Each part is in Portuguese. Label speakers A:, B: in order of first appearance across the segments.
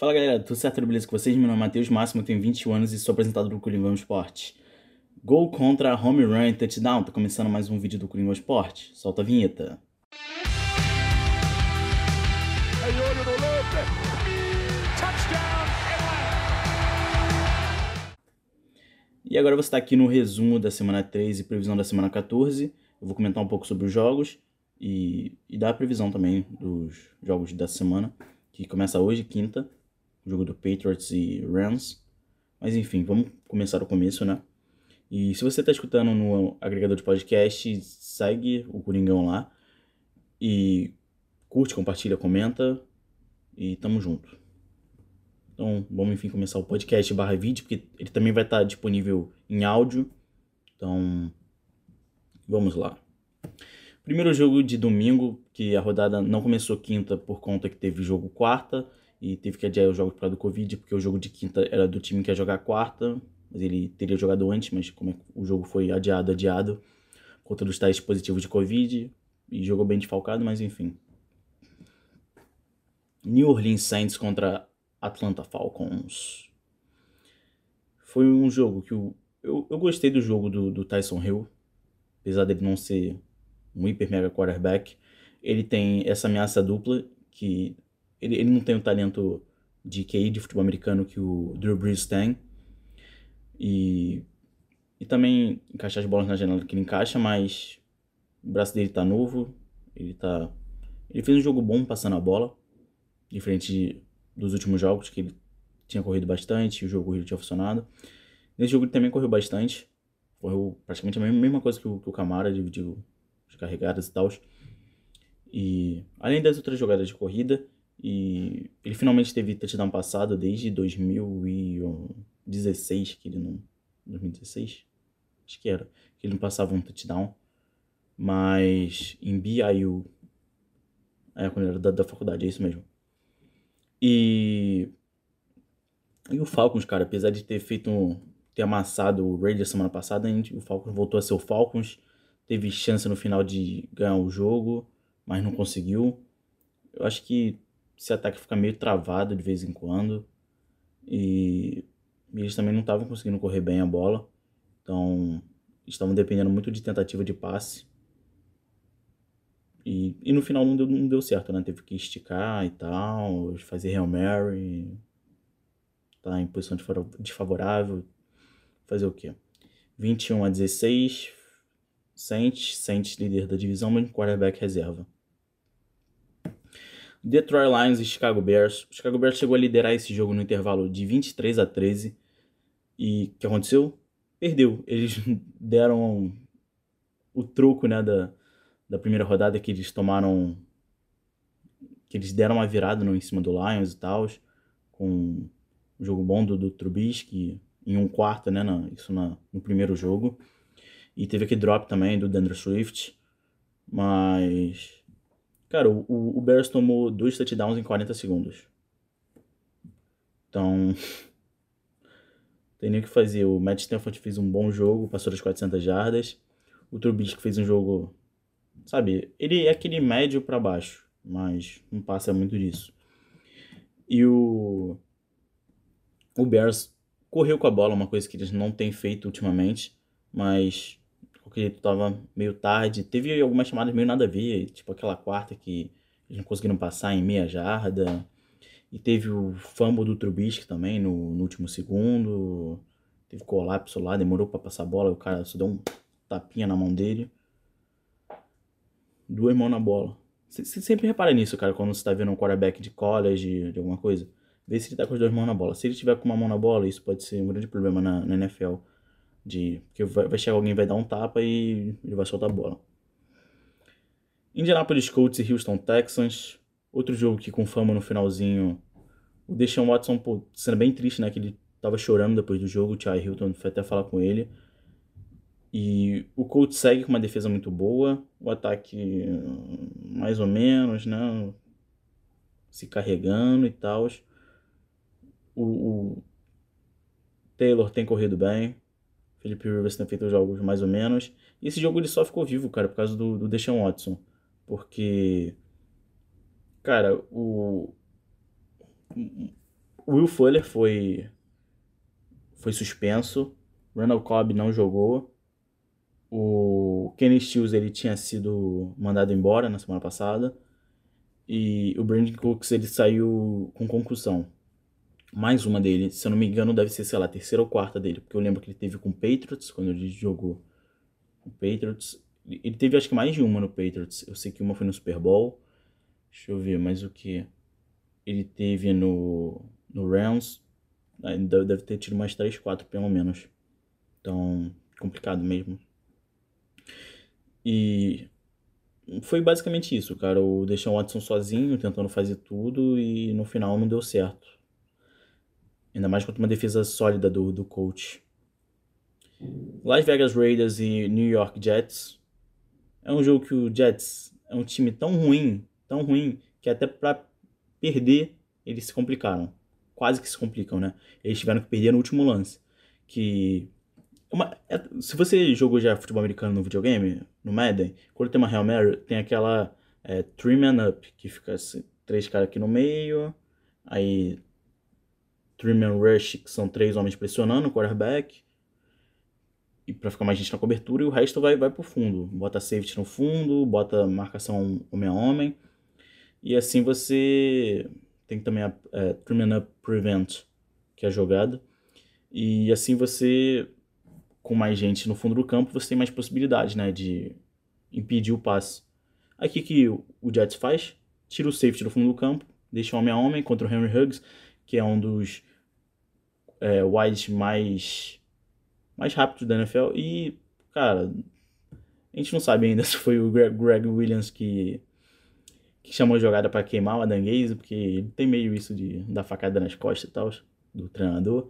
A: Fala galera, tudo certo? Beleza com vocês? Meu nome é Matheus Máximo, tenho 21 anos e sou apresentado do Coringão Esporte. Gol contra home run e touchdown, tá começando mais um vídeo do Coringão Esporte. Solta a vinheta. E agora você está aqui no resumo da semana 13 e previsão da semana 14. Eu vou comentar um pouco sobre os jogos e, e dar a previsão também dos jogos da semana, que começa hoje, quinta, jogo do Patriots e Rams. Mas enfim, vamos começar o começo, né? E se você está escutando no agregador de podcast, segue o Coringão lá e curte, compartilha, comenta e tamo junto. Então vamos enfim começar o podcast barra vídeo, porque ele também vai estar disponível em áudio. Então vamos lá. Primeiro jogo de domingo, que a rodada não começou quinta por conta que teve jogo quarta e teve que adiar o jogo por causa do Covid, porque o jogo de quinta era do time que ia jogar quarta, mas ele teria jogado antes, mas como é o jogo foi adiado, adiado, conta dos testes positivos de Covid, e jogou bem desfalcado, mas enfim. New Orleans Saints contra Atlanta Falcons. Foi um jogo que eu, eu, eu gostei do jogo do, do Tyson Hill, apesar dele não ser um hiper mega quarterback, ele tem essa ameaça dupla que ele, ele não tem o talento de QI de futebol americano que o Drew Brees tem. E, e também encaixar as bolas na janela que ele encaixa, mas o braço dele tá novo, ele tá ele fez um jogo bom passando a bola, diferente dos últimos jogos que ele tinha corrido bastante, o jogo corrido tinha funcionado. Nesse jogo ele também correu bastante, correu praticamente a mesma coisa que o, que o Camara, dividiu as carregadas e tal. E além das outras jogadas de corrida, e ele finalmente teve touchdown passado desde 2016, que ele não 2016, acho que era, que ele não passava um touchdown, mas em BIU é quando era da, da faculdade, é isso mesmo. E e o Falcons, cara, apesar de ter feito ter amassado o Raiders semana passada, o Falcons voltou a ser o Falcons teve chance no final de ganhar o jogo, mas não conseguiu. Eu acho que esse ataque fica meio travado de vez em quando. E eles também não estavam conseguindo correr bem a bola. Então, estavam dependendo muito de tentativa de passe. E, e no final não deu, não deu certo, né? Teve que esticar e tal, fazer Hail Mary. Tá em posição desfavorável. Fazer o quê? 21 a 16, Saints, Saints líder da divisão, mas quarterback reserva. Detroit Lions e Chicago Bears. O Chicago Bears chegou a liderar esse jogo no intervalo de 23 a 13. E o que aconteceu? Perdeu. Eles deram o troco né, da, da primeira rodada que eles tomaram. Que eles deram uma virada no, em cima do Lions e tal. Com um jogo bom do, do Trubisky em um quarto, né? Na, isso na, no primeiro jogo. E teve aquele drop também do Dandre Swift. Mas. Cara, o, o Bears tomou dois touchdowns em 40 segundos. Então. tem nem o que fazer. O Matt Stanford fez um bom jogo, passou das 400 jardas. O Trubisky fez um jogo. Sabe, ele é aquele médio para baixo, mas não passa muito disso. E o. O Bears correu com a bola, uma coisa que eles não têm feito ultimamente, mas porque tava meio tarde. Teve algumas chamadas meio nada a ver, tipo aquela quarta que eles não conseguiram passar em meia jarda. E teve o fumble do Trubisky também no, no último segundo. Teve colapso lá, demorou para passar a bola, o cara só deu um tapinha na mão dele. Duas mãos na bola. Você sempre repara nisso, cara, quando você tá vendo um quarterback de college, de alguma coisa. Vê se ele tá com as duas mãos na bola. Se ele tiver com uma mão na bola, isso pode ser um grande problema na, na NFL. De, porque vai, vai chegar alguém, vai dar um tapa e ele vai soltar a bola. Indianapolis Colts e Houston Texans. Outro jogo que com fama no finalzinho. O Deshaun Watson, pô, sendo bem triste, né? Que ele tava chorando depois do jogo. O Ty Hilton foi até falar com ele. E o Colts segue com uma defesa muito boa. O ataque, mais ou menos, né? Se carregando e tal. O, o Taylor tem corrido bem. Felipe Rivers tem feito jogos mais ou menos. E esse jogo ele só ficou vivo, cara, por causa do, do Deshaun Watson. Porque, cara, o, Will Fuller foi, foi suspenso. Randall Cobb não jogou. O Kenny Stills ele tinha sido mandado embora na semana passada. E o Brandon Cooks ele saiu com concussão. Mais uma dele, se eu não me engano, deve ser, sei lá, a terceira ou quarta dele. Porque eu lembro que ele teve com o Patriots, quando ele jogou com o Patriots. Ele teve acho que mais de uma no Patriots. Eu sei que uma foi no Super Bowl. Deixa eu ver mais o que. Ele teve no, no Rams. Deve ter tido mais 3, 4 pelo menos. Então, complicado mesmo. E foi basicamente isso, cara. O deixar o Watson sozinho, tentando fazer tudo e no final não deu certo. Ainda mais contra uma defesa sólida do, do coach. Las Vegas Raiders e New York Jets. É um jogo que o Jets é um time tão ruim, tão ruim, que até para perder eles se complicaram. Quase que se complicam, né? Eles tiveram que perder no último lance. Que. Uma, é, se você jogou já futebol americano no videogame, no Madden, quando tem uma Hail Mary, tem aquela é, three man up, que fica assim, três caras aqui no meio, aí three man rush, que são três homens pressionando o quarterback, e para ficar mais gente na cobertura, e o resto vai, vai pro fundo. Bota safety no fundo, bota marcação homem a homem, e assim você tem também a é, three man up prevent, que é a jogada, e assim você com mais gente no fundo do campo, você tem mais possibilidade, né, de impedir o passe. Aqui que o Jets faz, tira o safety do fundo do campo, deixa homem a homem contra o Henry Huggs, que é um dos é, wides mais mais rápidos da NFL e, cara, a gente não sabe ainda se foi o Greg, Williams que que chamou a jogada para queimar o Adam Gaze, porque ele tem meio isso de dar facada nas costas e tal, do treinador,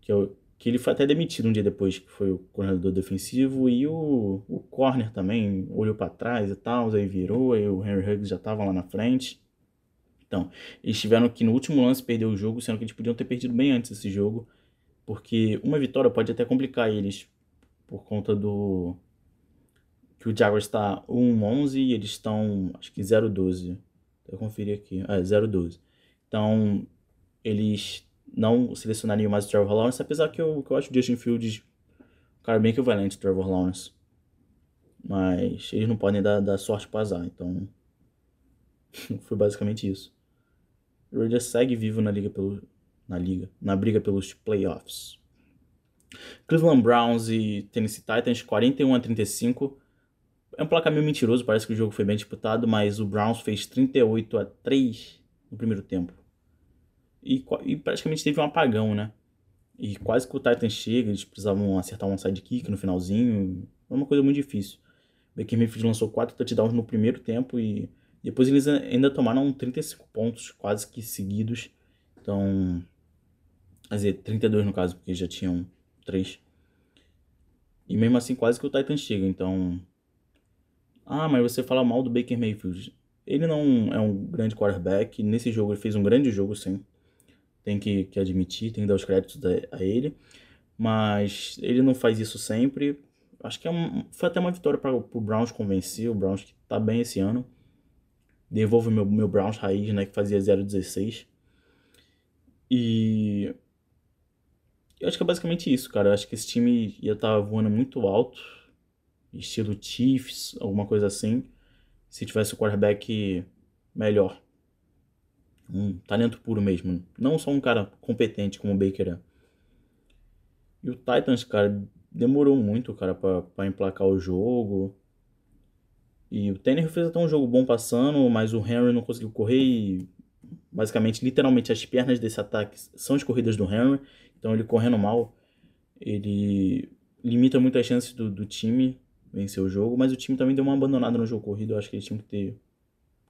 A: que eu, que ele foi até demitido um dia depois que foi o coordenador defensivo e o, o corner também olhou para trás e tal, aí virou, aí o Henry Huggs já tava lá na frente. Então, eles tiveram que no último lance perder o jogo, sendo que eles podiam ter perdido bem antes esse jogo, porque uma vitória pode até complicar eles por conta do que o Jaguars está 1-11 e eles estão, acho que 0-12. Eu conferi aqui. Ah, 0-12. Então, eles não selecionariam mais o Trevor Lawrence, apesar que eu, que eu acho o Justin Fields um cara bem equivalente ao Trevor Lawrence. Mas eles não podem dar, dar sorte para azar, então foi basicamente isso. O Raiders segue vivo na liga pelo na liga, na briga pelos playoffs. Cleveland Browns e Tennessee Titans 41 a 35. É um placar meio mentiroso, parece que o jogo foi bem disputado, mas o Browns fez 38 a 3 no primeiro tempo e, e praticamente teve um apagão, né? E quase que o Titan chega, eles precisavam acertar um sidekick no finalzinho. Foi uma coisa muito difícil. Baker Mayfield lançou 4 touchdowns no primeiro tempo e depois eles ainda tomaram 35 pontos quase que seguidos. Então, quer dizer, 32 no caso, porque já tinham 3. E mesmo assim quase que o Titan chega, então... Ah, mas você fala mal do Baker Mayfield. Ele não é um grande quarterback. Nesse jogo ele fez um grande jogo, sim tem que, que admitir, tem que dar os créditos a, a ele. Mas ele não faz isso sempre. Acho que é um, foi até uma vitória para o Browns convencer. O Browns que tá bem esse ano. Devolve meu, meu Browns raiz, né? Que fazia 0,16. E. Eu acho que é basicamente isso, cara. Eu acho que esse time ia estar tá voando muito alto. Estilo Chiefs, alguma coisa assim. Se tivesse o quarterback melhor um talento puro mesmo. Não só um cara competente como o Baker é. E o Titans, cara, demorou muito, cara, para emplacar o jogo. E o Tanner fez até um jogo bom passando, mas o Henry não conseguiu correr e basicamente, literalmente, as pernas desse ataque são as corridas do Henry. Então ele correndo mal, ele limita muito as chances do, do time vencer o jogo, mas o time também deu uma abandonada no jogo corrido. Eu acho que eles tinham que ter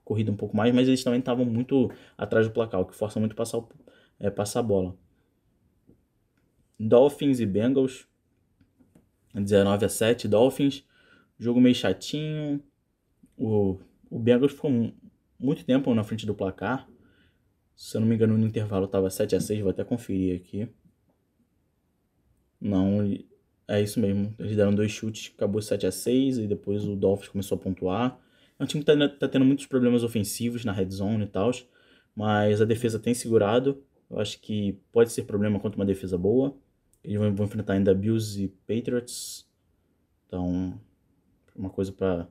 A: corrida um pouco mais, mas eles também estavam muito atrás do placar, o que força muito passar, é, passar a bola. Dolphins e Bengals, 19 a 7, Dolphins, jogo meio chatinho, o, o Bengals ficou muito tempo na frente do placar, se eu não me engano no intervalo estava 7 a 6, vou até conferir aqui. Não, é isso mesmo, eles deram dois chutes, acabou 7 a 6 e depois o Dolphins começou a pontuar. É um time que tá, tá tendo muitos problemas ofensivos na red zone e tal, mas a defesa tem segurado. Eu acho que pode ser problema contra uma defesa boa. Eles vão, vão enfrentar ainda Bills e Patriots. Então, uma coisa para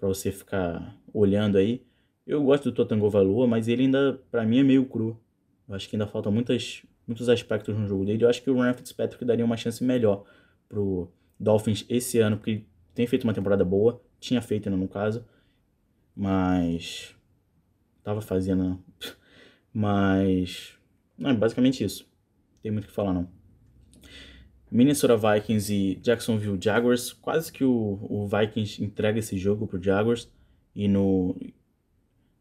A: para você ficar olhando aí. Eu gosto do Totango Valua, mas ele ainda, para mim, é meio cru. Eu acho que ainda falta muitas, muitos aspectos no jogo dele. Eu acho que o Ryan Fitzpatrick daria uma chance melhor pro Dolphins esse ano, porque tem feito uma temporada boa. Tinha feito, né, no caso. Mas. Tava fazendo. Né? Mas. Não, é basicamente isso. Tem muito o que falar, não. Minnesota Vikings e Jacksonville Jaguars. Quase que o, o Vikings entrega esse jogo pro Jaguars. E no,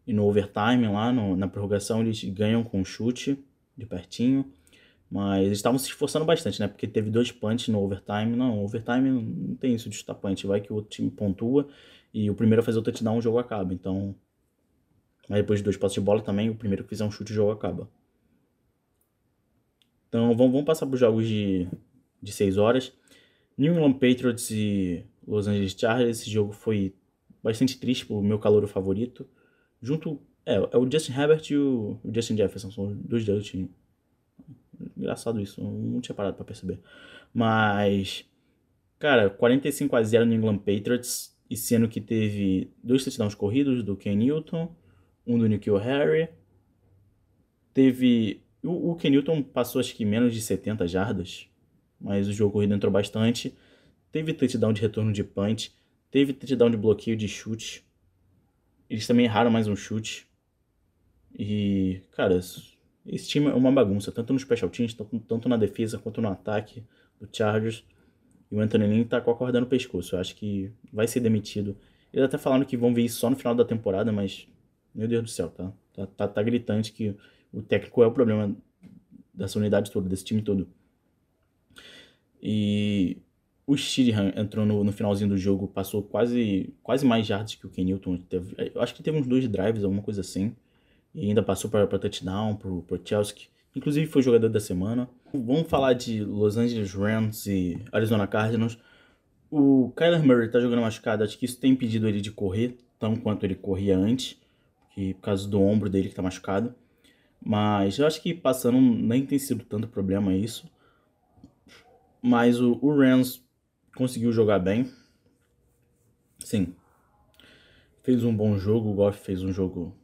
A: e no overtime lá, no, na prorrogação, eles ganham com um chute de pertinho. Mas eles estavam se esforçando bastante, né? Porque teve dois punts no overtime. Não, overtime não tem isso de chutar punch. Vai que o outro time pontua e o primeiro a fazer o touchdown, o jogo acaba. Então, aí depois de dois passos de bola também, o primeiro que fizer um chute, o jogo acaba. Então, vamos, vamos passar para os jogos de, de 6 horas. New England Patriots e Los Angeles Chargers. Esse jogo foi bastante triste pro meu calor favorito. Junto. É, é o Justin Herbert e o, o Justin Jefferson. São dois do time. Engraçado isso, não tinha parado pra perceber. Mas. Cara, 45 a 0 no England Patriots. E sendo que teve dois touchdowns corridos do Ken Newton, um do Nikhil Harry. Teve. O, o Ken Newton passou acho que menos de 70 jardas mas o jogo corrido entrou bastante. Teve touchdown de retorno de punch, teve touchdown de bloqueio de chute. Eles também erraram mais um chute. E, cara, esse time é uma bagunça, tanto nos special teams, tanto na defesa quanto no ataque do Chargers. E o Anthony Lynn tá com a corda no pescoço. Eu acho que vai ser demitido. Eles até falaram que vão ver isso só no final da temporada, mas, meu Deus do céu, tá? Tá, tá, tá gritante que o técnico é o problema dessa unidade toda, desse time todo. E o Shirihan entrou no, no, finalzinho do jogo, passou quase, quase mais jardas que o Ken Newton. Teve, eu acho que teve uns dois drives, alguma coisa assim. E ainda passou para touchdown, pro, pro Chelsea. Inclusive foi jogador da semana. Vamos falar de Los Angeles Rams e Arizona Cardinals. O Kyler Murray tá jogando machucado, acho que isso tem impedido ele de correr tão quanto ele corria antes, por causa do ombro dele que tá machucado. Mas eu acho que passando nem tem sido tanto problema isso. Mas o, o Rams conseguiu jogar bem. Sim. Fez um bom jogo. O Goff fez um jogo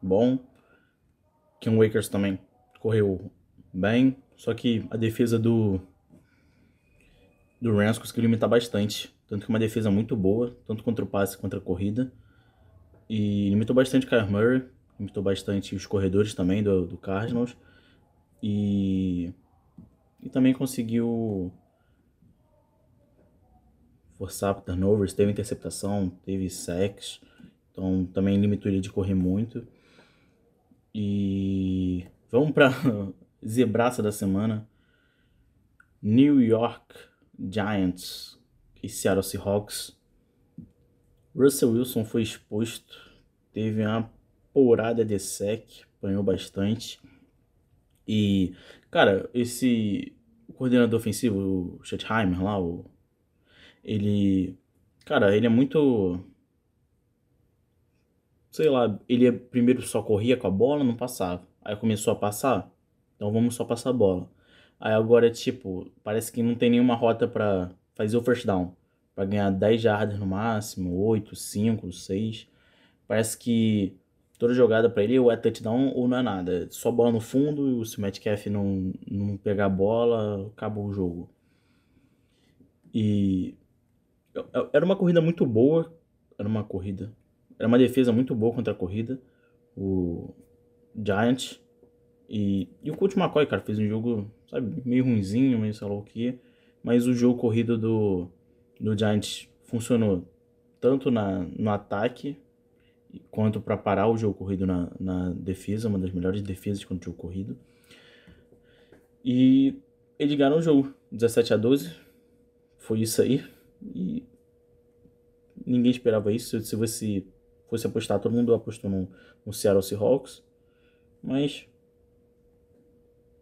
A: bom. Ken Wakers também correu bem. Só que a defesa do, do Rams conseguiu limitar bastante. Tanto que uma defesa muito boa, tanto contra o passe quanto a corrida. E limitou bastante o Kyler Murray. Limitou bastante os corredores também do, do Cardinals. E e também conseguiu forçar turnovers, teve interceptação, teve sacks, então também limitou ele de correr muito. E vamos para zebraça da semana. New York Giants e Seattle Seahawks. Russell Wilson foi exposto, teve uma porrada de sec, apanhou bastante. E Cara, esse coordenador ofensivo, o Schottheimer lá, o, ele. Cara, ele é muito. Sei lá, ele é, primeiro só corria com a bola, não passava. Aí começou a passar, então vamos só passar a bola. Aí agora, tipo, parece que não tem nenhuma rota para fazer o first down. Pra ganhar 10 jardas no máximo, 8, 5, 6. Parece que toda jogada para ele ou é touchdown ou não é nada. Só bola no fundo, se o Metcalf não, não pegar a bola, acabou o jogo. E era uma corrida muito boa, era uma corrida, era uma defesa muito boa contra a corrida, o Giant. E, e o Coach McCoy, cara, fez um jogo, sabe, meio ruimzinho, meio sei lá o que, mas o jogo corrido do, do Giants funcionou tanto na, no ataque quanto para parar o jogo corrido na, na defesa, uma das melhores defesas contra o jogo corrido. E eles ganharam o jogo, 17 a 12. Foi isso aí. E ninguém esperava isso. Se você fosse apostar, todo mundo apostou no, no Seattle Seahawks. Mas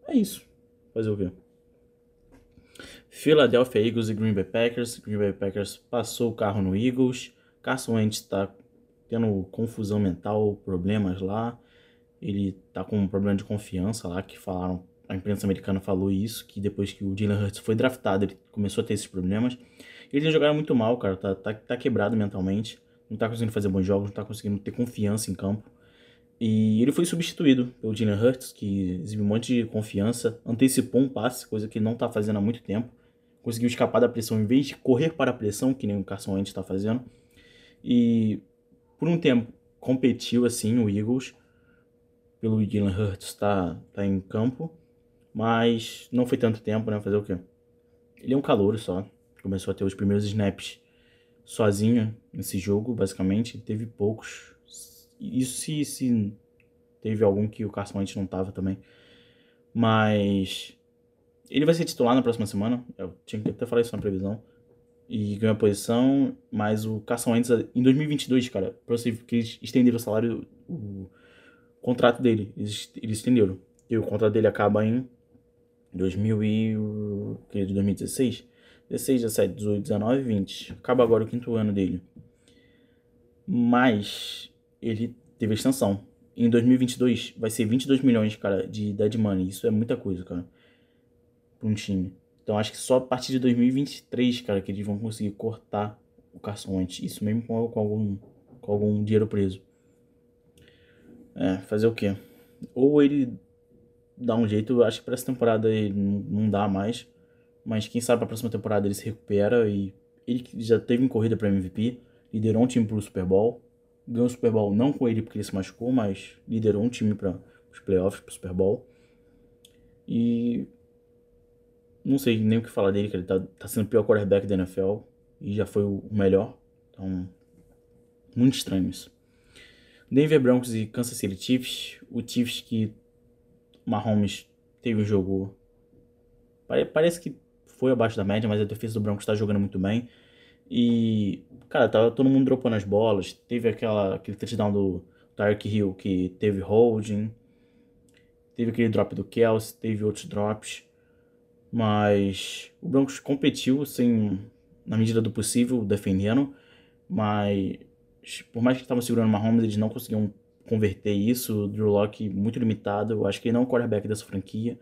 A: é isso. Fazer o quê? Philadelphia Eagles e Green Bay Packers. Green Bay Packers passou o carro no Eagles. Carson Wentz está tendo confusão mental, problemas lá. Ele tá com um problema de confiança lá, que falaram, a imprensa americana falou isso, que depois que o Jalen Hurts foi draftado, ele começou a ter esses problemas. Ele tem jogado muito mal, cara, tá, tá, tá quebrado mentalmente, não tá conseguindo fazer bons jogos, não tá conseguindo ter confiança em campo. E ele foi substituído pelo Jalen Hurts, que exibe um monte de confiança, antecipou um passe, coisa que ele não tá fazendo há muito tempo. Conseguiu escapar da pressão em vez de correr para a pressão, que nem o Carson Wentz está fazendo. E por um tempo competiu assim o Eagles, pelo Jalen Hurts tá, tá em campo, mas não foi tanto tempo, né? Fazer o quê? Ele é um calouro só. Começou a ter os primeiros snaps sozinho nesse jogo, basicamente. Teve poucos isso se, se teve algum que o Carson Wentz não tava também. Mas ele vai ser titular na próxima semana. Eu tinha que até falar isso na previsão. E ganhou a posição, mas o Carson Wentz em 2022, cara, pra você que eles estenderam o salário, o contrato dele, eles, eles estenderam. E o contrato dele acaba em 2000 e, que é de 2016, 16, 17, 18, 19, 20. Acaba agora o quinto ano dele. Mas ele teve extensão. Em 2022 vai ser 22 milhões, cara, de dead money. Isso é muita coisa, cara, para um time. Então acho que só a partir de 2023, cara, que eles vão conseguir cortar o Carson. Isso mesmo com, com, algum, com algum dinheiro preso. É, fazer o quê? Ou ele dá um jeito, acho que para essa temporada ele não, dá mais. Mas quem sabe a próxima temporada ele se recupera e ele já teve em corrida para MVP, liderou um time pro Super Bowl ganhou o Super Bowl não com ele porque ele se machucou, mas liderou um time para os playoffs, para o Super Bowl. E não sei nem o que falar dele, que ele tá, tá sendo o pior quarterback da NFL e já foi o melhor. Então, muito estranho isso. Denver Broncos e Kansas City Chiefs. O Chiefs que Mahomes teve um jogo. Parece que foi abaixo da média, mas a defesa do Broncos está jogando muito bem. E, cara, tava todo mundo dropando as bolas. Teve aquela, aquele touchdown do Tyreek Hill que teve holding. Teve aquele drop do Kelsey, teve outros drops. Mas o Broncos competiu sem, na medida do possível, defendendo. Mas por mais que estavam segurando Mahomes, eles não conseguiam converter isso. O Drew Locke muito limitado. Eu acho que ele não é o quarterback dessa franquia.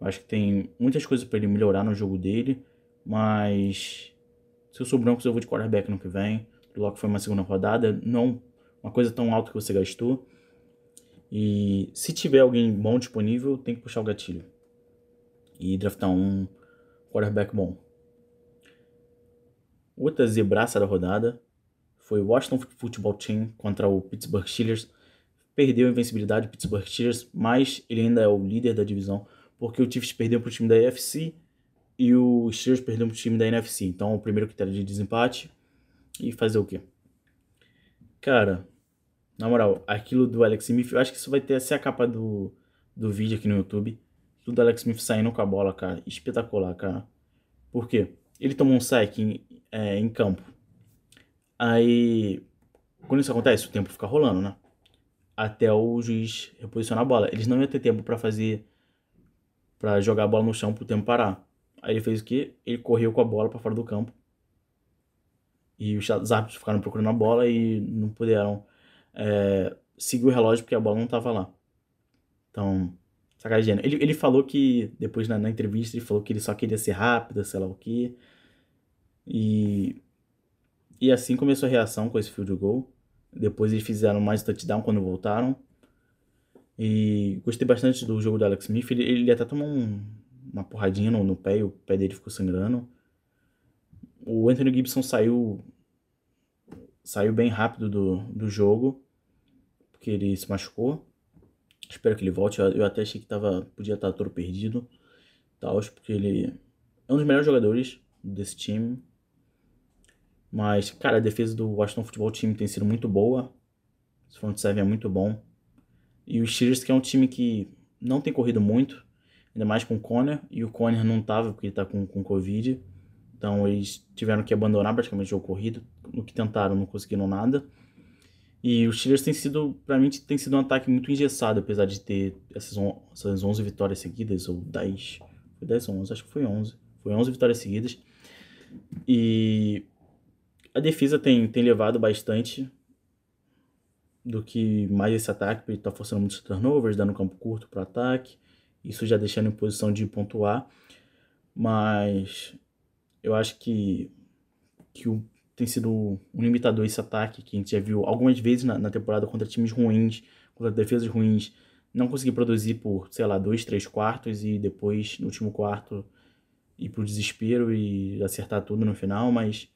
A: Eu acho que tem muitas coisas para ele melhorar no jogo dele. Mas se eu sou Broncos, eu vou de quarterback no que vem. O Locke foi uma segunda rodada, não uma coisa tão alta que você gastou. E se tiver alguém bom disponível, tem que puxar o gatilho. E draftar um quarterback bom. Outra zebraça da rodada foi o Washington Football Team contra o Pittsburgh Steelers. Perdeu a invencibilidade do Pittsburgh Steelers, mas ele ainda é o líder da divisão, porque o Chiefs perdeu para o time da AFC e o Steelers perdeu pro time da NFC. Então, o primeiro critério de desempate. E fazer o quê? Cara, na moral, aquilo do Alex Smith, eu acho que isso vai ter ser a capa do, do vídeo aqui no YouTube. Do Alex Smith saindo com a bola, cara. Espetacular, cara. Por quê? Ele tomou um sack em, é, em campo. Aí, quando isso acontece, o tempo fica rolando, né? Até o juiz reposicionar a bola. Eles não iam ter tempo para fazer. para jogar a bola no chão pro tempo parar. Aí ele fez o quê? Ele correu com a bola para fora do campo. E os árbitros ficaram procurando a bola e não puderam é, seguir o relógio porque a bola não estava lá. Então, sacanagem. Ele, ele falou que, depois na, na, entrevista, ele falou que ele só queria ser rápido, sei lá o quê. E, e assim começou a reação com esse field goal. Depois eles fizeram mais touchdown quando voltaram. E gostei bastante do jogo do Alex Smith. Ele, ele até tomou um, uma porradinha no, no pé e o pé dele ficou sangrando. O Anthony Gibson saiu saiu bem rápido do, do jogo, porque ele se machucou. Espero que ele volte. Eu, até achei que tava, podia estar todo perdido, tal, porque ele é um dos melhores jogadores desse time. Mas, cara, a defesa do Washington Futebol Team tem sido muito boa. Esse front seven é muito bom. E o Steelers, que é um time que não tem corrido muito, ainda mais com o Conner, e o Conner não tava porque ele tá com, com Covid. Então eles tiveram que abandonar praticamente o jogo corrido. No que tentaram, não conseguiram nada. E os Steelers tem sido, pra mim, tem sido um ataque muito engessado, apesar de ter essas, on essas 11 vitórias seguidas, ou 10. Foi 10 ou 11, acho que foi 11. Foi 11 vitórias seguidas. E a defesa tem, tem levado bastante do que mais esse ataque, porque ele tá forçando muitos turnovers, dando campo curto para ataque, isso já deixando em posição de pontuar. Mas eu acho que, que o, tem sido um limitador esse ataque, que a gente já viu algumas vezes na, na temporada contra times ruins, contra defesas ruins, não conseguir produzir por, sei lá, dois, três quartos e depois, no último quarto, ir pro desespero e acertar tudo no final, mas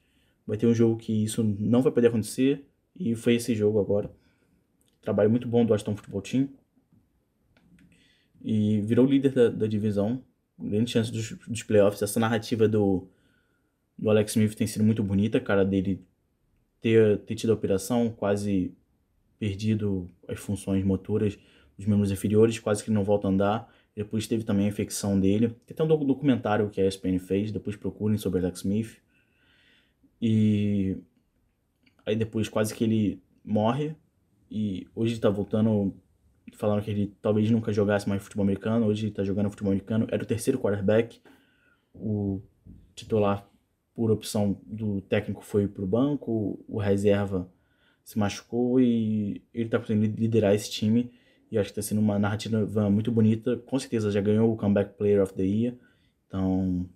A: vai ter um jogo que isso não vai poder acontecer e foi esse jogo agora. Trabalho muito bom do Aston Football Team e virou líder da, da divisão. Grande chance dos, dos playoffs. Essa narrativa do, do Alex Smith tem sido muito bonita, cara, dele ter, ter tido a operação, quase perdido as funções motoras dos membros inferiores, quase que não volta a andar. Depois teve também a infecção dele. Tem até um documentário que a ESPN fez, depois procurem sobre Alex Smith. E aí depois quase que ele morre. E hoje ele tá voltando, falando que ele talvez nunca jogasse mais futebol americano. Hoje ele tá jogando futebol americano. Era o terceiro quarterback. O titular, por opção do técnico, foi pro banco. O reserva se machucou e ele tá conseguindo liderar esse time. E acho que está sendo uma narrativa muito bonita. Com certeza já ganhou o Comeback Player of the Year. Então,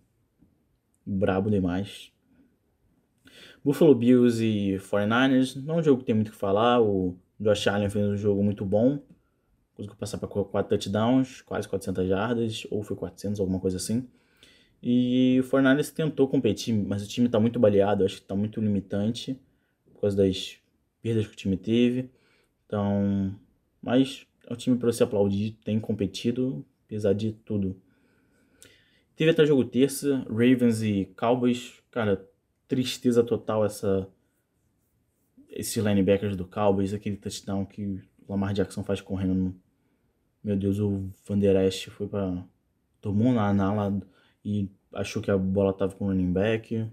A: brabo demais. Buffalo Bills e 49ers, não é um jogo que tem muito o que falar. O Josh Allen fez um jogo muito bom. Conseguiu passar para 4 touchdowns, quase 400 jardas, ou foi 400, alguma coisa assim. E o 49ers tentou competir, mas o time está muito baleado, acho que está muito limitante por causa das perdas que o time teve. Então, mas é um time para você aplaudir, tem competido, apesar de tudo. Teve até jogo terça, Ravens e Cowboys. Cara, tristeza total essa esses linebackers do Cowboys, aquele touchdown que o Lamar Jackson faz correndo. Meu Deus, o Van Der Esch foi para tomou na ala e achou que a bola tava com o running back.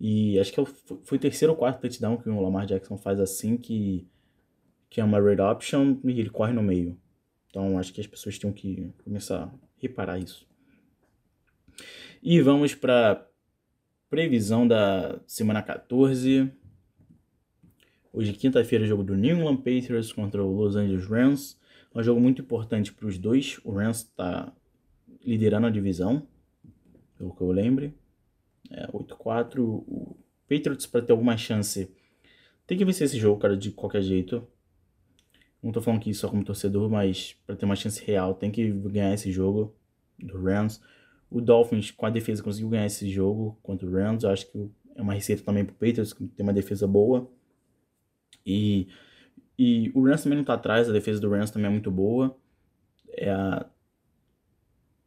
A: E acho que é foi o terceiro ou quarto touchdown que o Lamar Jackson faz assim que que é uma red option e ele corre no meio. Então acho que as pessoas tinham que começar a reparar isso. E vamos para previsão da semana 14. Hoje, quinta-feira, jogo do New England Patriots contra o Los Angeles Rams. É um jogo muito importante para os dois. O Rams está liderando a divisão, pelo que eu lembre. É 8-4. O Patriots, para ter alguma chance, tem que vencer esse jogo, cara, de qualquer jeito. Não tô falando aqui só como torcedor, mas para ter uma chance real tem que ganhar esse jogo do Rams. O Dolphins, com a defesa, conseguiu ganhar esse jogo contra o Rams. Eu acho que é uma receita também pro Patriots, que tem uma defesa boa. E, e o Rams também não tá atrás, a defesa do Rams também é muito boa. É a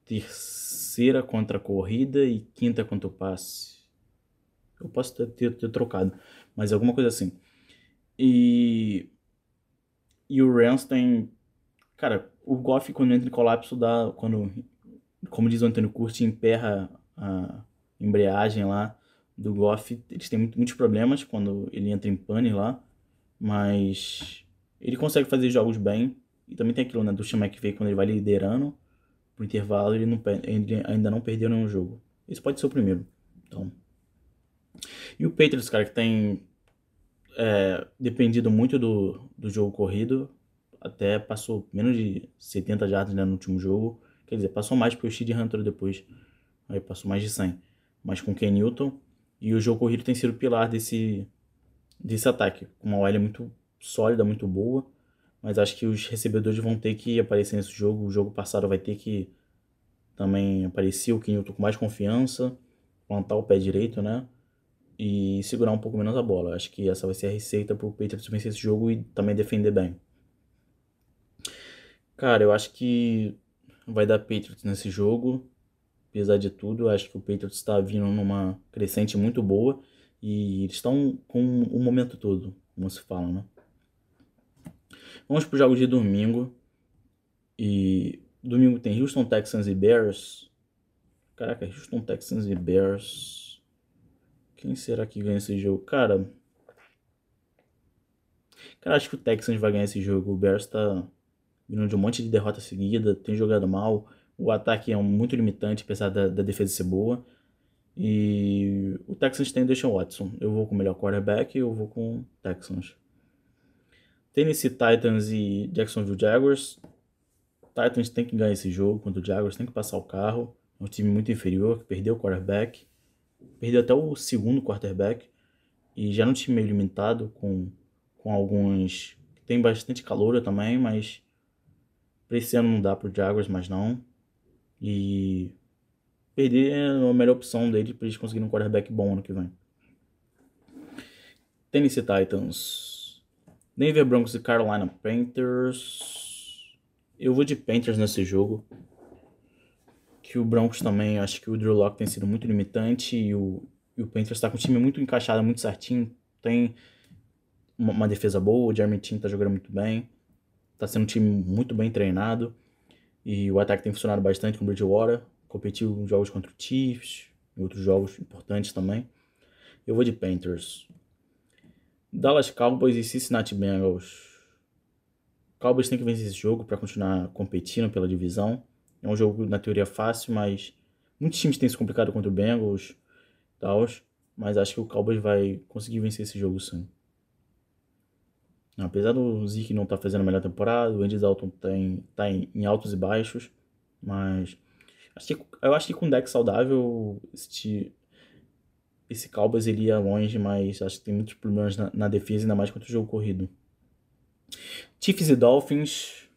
A: terceira contra a corrida e quinta contra o passe. Eu posso ter, ter, ter trocado, mas alguma coisa assim. E e o Rams tem. Cara, o Goff, quando entra em colapso, dá. Quando, como diz o Antônio Curti, emperra a embreagem lá do Goff. Eles têm muitos problemas quando ele entra em pane lá. Mas ele consegue fazer jogos bem. E também tem aquilo, né, do Sean McVay, quando ele vai liderando pro intervalo, ele, ele ainda não perdeu nenhum jogo. Esse pode ser o primeiro. Então. E o Patriots, cara, que tem é, dependido muito do, do jogo corrido, até passou menos de 70 jardas né, no último jogo. Quer dizer, passou mais porque o Hunter depois. Aí passou mais de 100. Mas com Ken Newton. E o jogo corrido tem sido o pilar desse, desse ataque. Com uma OL muito sólida, muito boa. Mas acho que os recebedores vão ter que aparecer nesse jogo. O jogo passado vai ter que também aparecer o Ken Newton com mais confiança. Plantar o pé direito, né? e segurar um pouco menos a bola. Acho que essa vai ser a receita para o Patriots vencer esse jogo e também defender bem. Cara, eu acho que vai dar Patriots nesse jogo. Apesar de tudo, acho que o Patriots está vindo numa crescente muito boa e eles estão com o momento todo, como se fala, né? Vamos para os jogos de domingo. E domingo tem Houston Texans e Bears. Caraca, Houston Texans e Bears. Quem será que ganha esse jogo? Cara. Cara, acho que o Texans vai ganhar esse jogo. O Bears tá vindo de um monte de derrota seguida, tem jogado mal. O ataque é muito limitante, apesar da, da defesa ser boa. E o Texans tem o Deshaun Watson. Eu vou com o melhor quarterback eu vou com o Texans. Tennessee Titans e Jacksonville Jaguars. Titans tem que ganhar esse jogo contra o Jaguars, tem que passar o carro. É um time muito inferior, que perdeu o quarterback. Perdeu até o segundo quarterback. E já no time meio limitado, com, com alguns. Tem bastante calor também, mas. Pra esse ano não dá pro Jaguars, mas não. E. Perder é a melhor opção dele pra eles conseguirem um quarterback bom ano que vem. Tennessee Titans. Denver Broncos e Carolina Panthers. Eu vou de Panthers nesse jogo. Que o Broncos também, acho que o Drew Locke tem sido muito limitante e o, e o Panthers está com o time muito encaixado, muito certinho. Tem uma, uma defesa boa, o Jeremy Chin está jogando muito bem. Está sendo um time muito bem treinado. E o ataque tem funcionado bastante com o Bridgewater. Competiu em jogos contra o Chiefs, em outros jogos importantes também. Eu vou de Panthers. Dallas Cowboys e Cincinnati Bengals. Cowboys tem que vencer esse jogo para continuar competindo pela divisão. É um jogo na teoria fácil, mas muitos times têm se complicado contra o Bengals, tal, mas acho que o Cowboys vai conseguir vencer esse jogo sim. Apesar do Zeke não estar tá fazendo a melhor temporada, o Andy Dalton tem, tá em, em altos e baixos, mas acho que, eu acho que com deck saudável este, esse Cowboys ele ia longe, mas acho que tem muitos problemas na, na defesa, ainda mais contra o jogo corrido. Chiefs e Dolphins.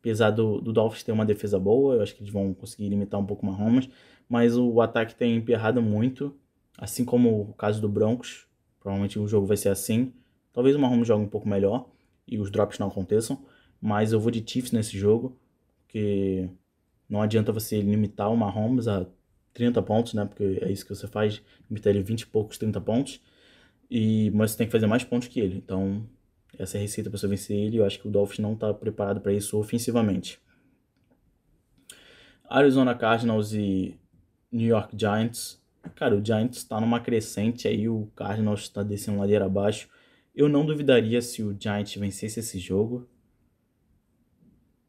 A: Apesar do, do Dolphins ter uma defesa boa, eu acho que eles vão conseguir limitar um pouco o Mahomes, mas o ataque tem emperrado muito, assim como o caso do Broncos. Provavelmente o jogo vai ser assim. Talvez o Mahomes jogue um pouco melhor e os drops não aconteçam, mas eu vou de Chiefs nesse jogo, porque não adianta você limitar o Mahomes a 30 pontos, né? Porque é isso que você faz, limitar ele 20 e poucos, 30 pontos. E, mas você tem que fazer mais pontos que ele. Então, essa é a receita para você vencer ele. Eu acho que o Dolphins não está preparado para isso ofensivamente. Arizona Cardinals e New York Giants. Cara, o Giants está numa crescente aí, o Cardinals está descendo ladeira abaixo. Eu não duvidaria se o Giants vencesse esse jogo.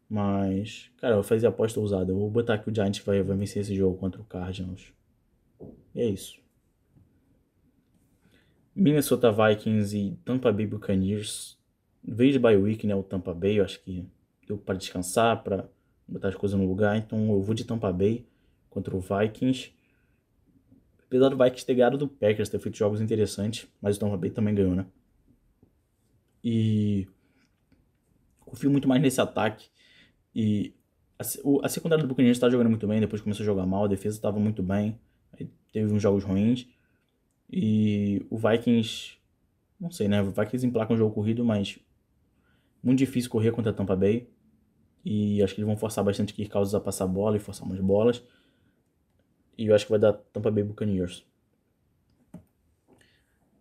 A: Mas, cara, eu fazer aposta ousada. Eu vou botar que o Giants vai, vai vencer esse jogo contra o Cardinals. E é isso. Minnesota Vikings e Tampa Bay Buccaneers. Veio de bye week, né? O Tampa Bay, eu acho que deu para descansar, para botar as coisas no lugar. Então eu vou de Tampa Bay contra o Vikings. Apesar do Vikings ter ganhado do Packers, ter feito jogos interessantes, mas o Tampa Bay também ganhou, né? E confio muito mais nesse ataque e a, o, a secundária do Buccaneers está jogando muito bem, depois começou a jogar mal, a defesa estava muito bem, teve uns jogos ruins. E o Vikings, não sei, né? O Vikings emplaca um jogo corrido, mas muito difícil correr contra a Tampa Bay. E acho que eles vão forçar bastante Kirk Cousins a passar bola e forçar umas bolas. E eu acho que vai dar Tampa Bay Buccaneers.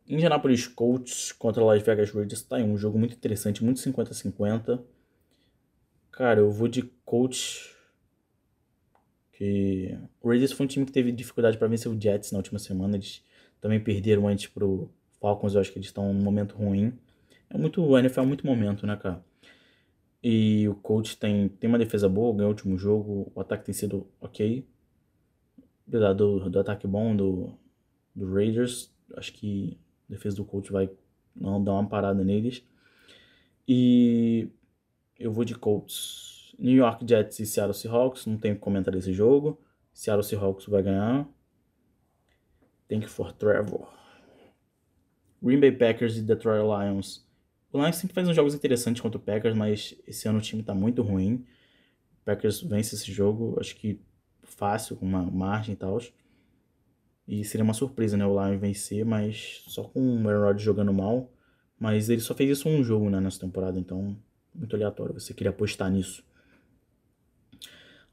A: Indianapolis Colts contra Las Vegas Raiders tá aí um jogo muito interessante, muito 50-50. Cara, eu vou de coach. Que o Raiders foi um time que teve dificuldade para vencer o Jets na última semana. Eles também perderam antes pro Falcons. Eu acho que eles estão num momento ruim. É muito, o NFL é muito momento, né, cara? E o coach tem, tem uma defesa boa, ganhou o último jogo. O ataque tem sido ok. Apesar do, do ataque bom do, do Raiders, acho que a defesa do coach vai não dar uma parada neles. E eu vou de Colts. New York Jets e Seattle Seahawks. Não tenho que comentar desse jogo. Seattle Seahawks vai ganhar. Thank you for Trevor. Green Bay Packers e Detroit Lions. O Lions sempre faz uns jogos interessantes contra o Packers, mas esse ano o time tá muito ruim. O Packers vence esse jogo, acho que fácil, com uma margem e tal. E seria uma surpresa, né, o Lions vencer, mas só com o Aaron Rodgers jogando mal. Mas ele só fez isso um jogo, né, nessa temporada, então muito aleatório, você queria apostar nisso.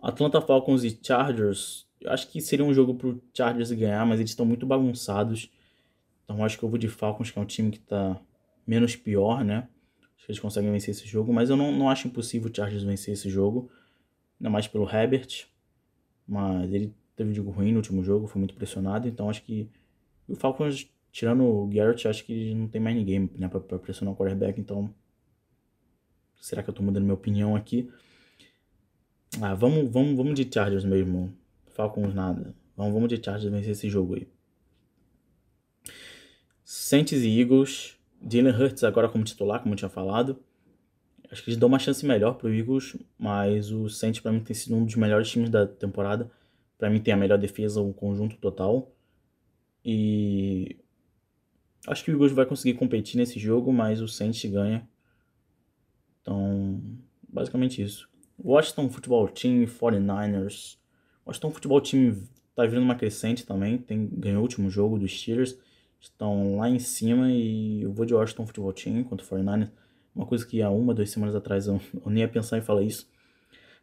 A: Atlanta Falcons e Chargers, eu acho que seria um jogo pro Chargers ganhar, mas eles estão muito bagunçados. Então acho que eu vou de Falcons, que é um time que tá menos pior, né? Acho que eles conseguem vencer esse jogo, mas eu não, não acho impossível o Chargers vencer esse jogo. Ainda mais pelo Herbert. Mas ele teve um jogo ruim no último jogo, foi muito pressionado. Então acho que o Falcons, tirando o Garrett, acho que não tem mais ninguém né, pra pressionar o quarterback. Então Será que eu tô mudando minha opinião aqui? Ah, vamos, vamos, vamos de Chargers mesmo. Falcons nada. Vamos, vamos de Chargers vencer esse jogo aí. Saints e Eagles. Jalen Hurts agora como titular, como eu tinha falado. Acho que eles dão uma chance melhor pro Eagles, mas o Saints para mim tem sido um dos melhores times da temporada. Para mim tem a melhor defesa, o conjunto total. E acho que o Eagles vai conseguir competir nesse jogo, mas o Saints ganha. Então, basicamente isso. Washington Football Team, 49ers. Washington Football Team tá vindo uma crescente também, tem, ganhou o último jogo dos Steelers, estão lá em cima e eu vou de Washington Football Team contra o 49ers. Uma coisa que há uma, duas semanas atrás eu, eu nem ia pensar em falar isso.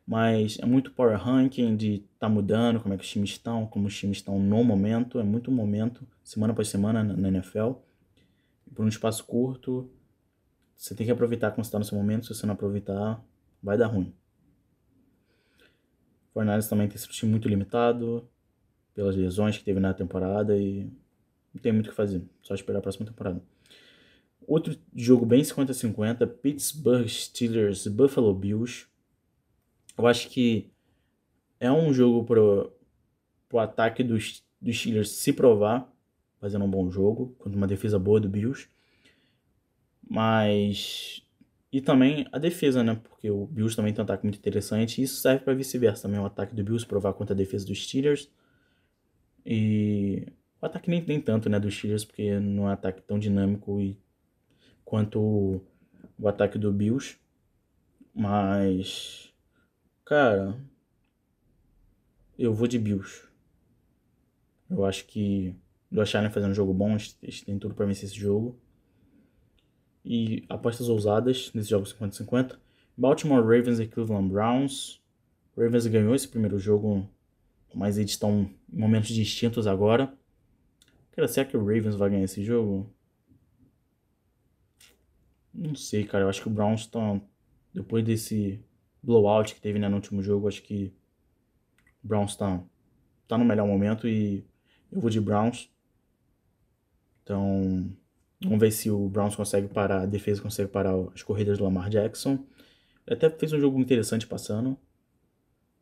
A: Mas é muito power ranking de tá mudando, como é que os times estão, como os times estão no momento. É muito momento, semana após semana na, NFL. Por um espaço curto, você tem que aproveitar quando está no seu momento. Se você não aproveitar, vai dar ruim. O Fornales também tem sido muito limitado pelas lesões que teve na temporada e não tem muito o que fazer. Só esperar a próxima temporada. Outro jogo bem 50-50, Pittsburgh Steelers Buffalo Bills. Eu acho que é um jogo pro, pro ataque dos, dos Steelers se provar, fazendo um bom jogo, contra uma defesa boa do Bills. Mas. E também a defesa, né? Porque o Bills também tem um ataque muito interessante. E isso serve para vice-versa também. O ataque do Bills provar contra a defesa dos Steelers. E o ataque nem tem tanto, né? Dos Steelers, porque não é um ataque tão dinâmico e quanto o, o ataque do Bills. Mas, cara, eu vou de Bills. Eu acho que do Allen fazendo um jogo bom, eles têm tudo para vencer esse jogo. E apostas ousadas nesse jogo 50-50. Baltimore Ravens e Cleveland Browns. Ravens ganhou esse primeiro jogo, mas eles estão em momentos distintos agora. Cara, será que o Ravens vai ganhar esse jogo? Não sei, cara. Eu acho que o Browns estão. Depois desse blowout que teve né, no último jogo, acho que o Browns tá, tá no melhor momento e eu vou de Browns. Então, vamos ver se o Browns consegue parar, a defesa consegue parar as corridas do Lamar Jackson. Ele até fez um jogo interessante passando,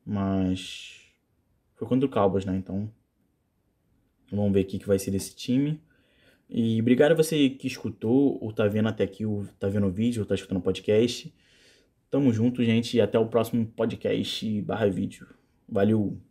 A: mas foi contra o Cowboys, né? Então, vamos ver o que vai ser desse time. E obrigado a você que escutou, ou tá vendo até aqui, ou tá vendo o vídeo, ou tá escutando o podcast. Tamo junto, gente, e até o próximo podcast barra vídeo. Valeu!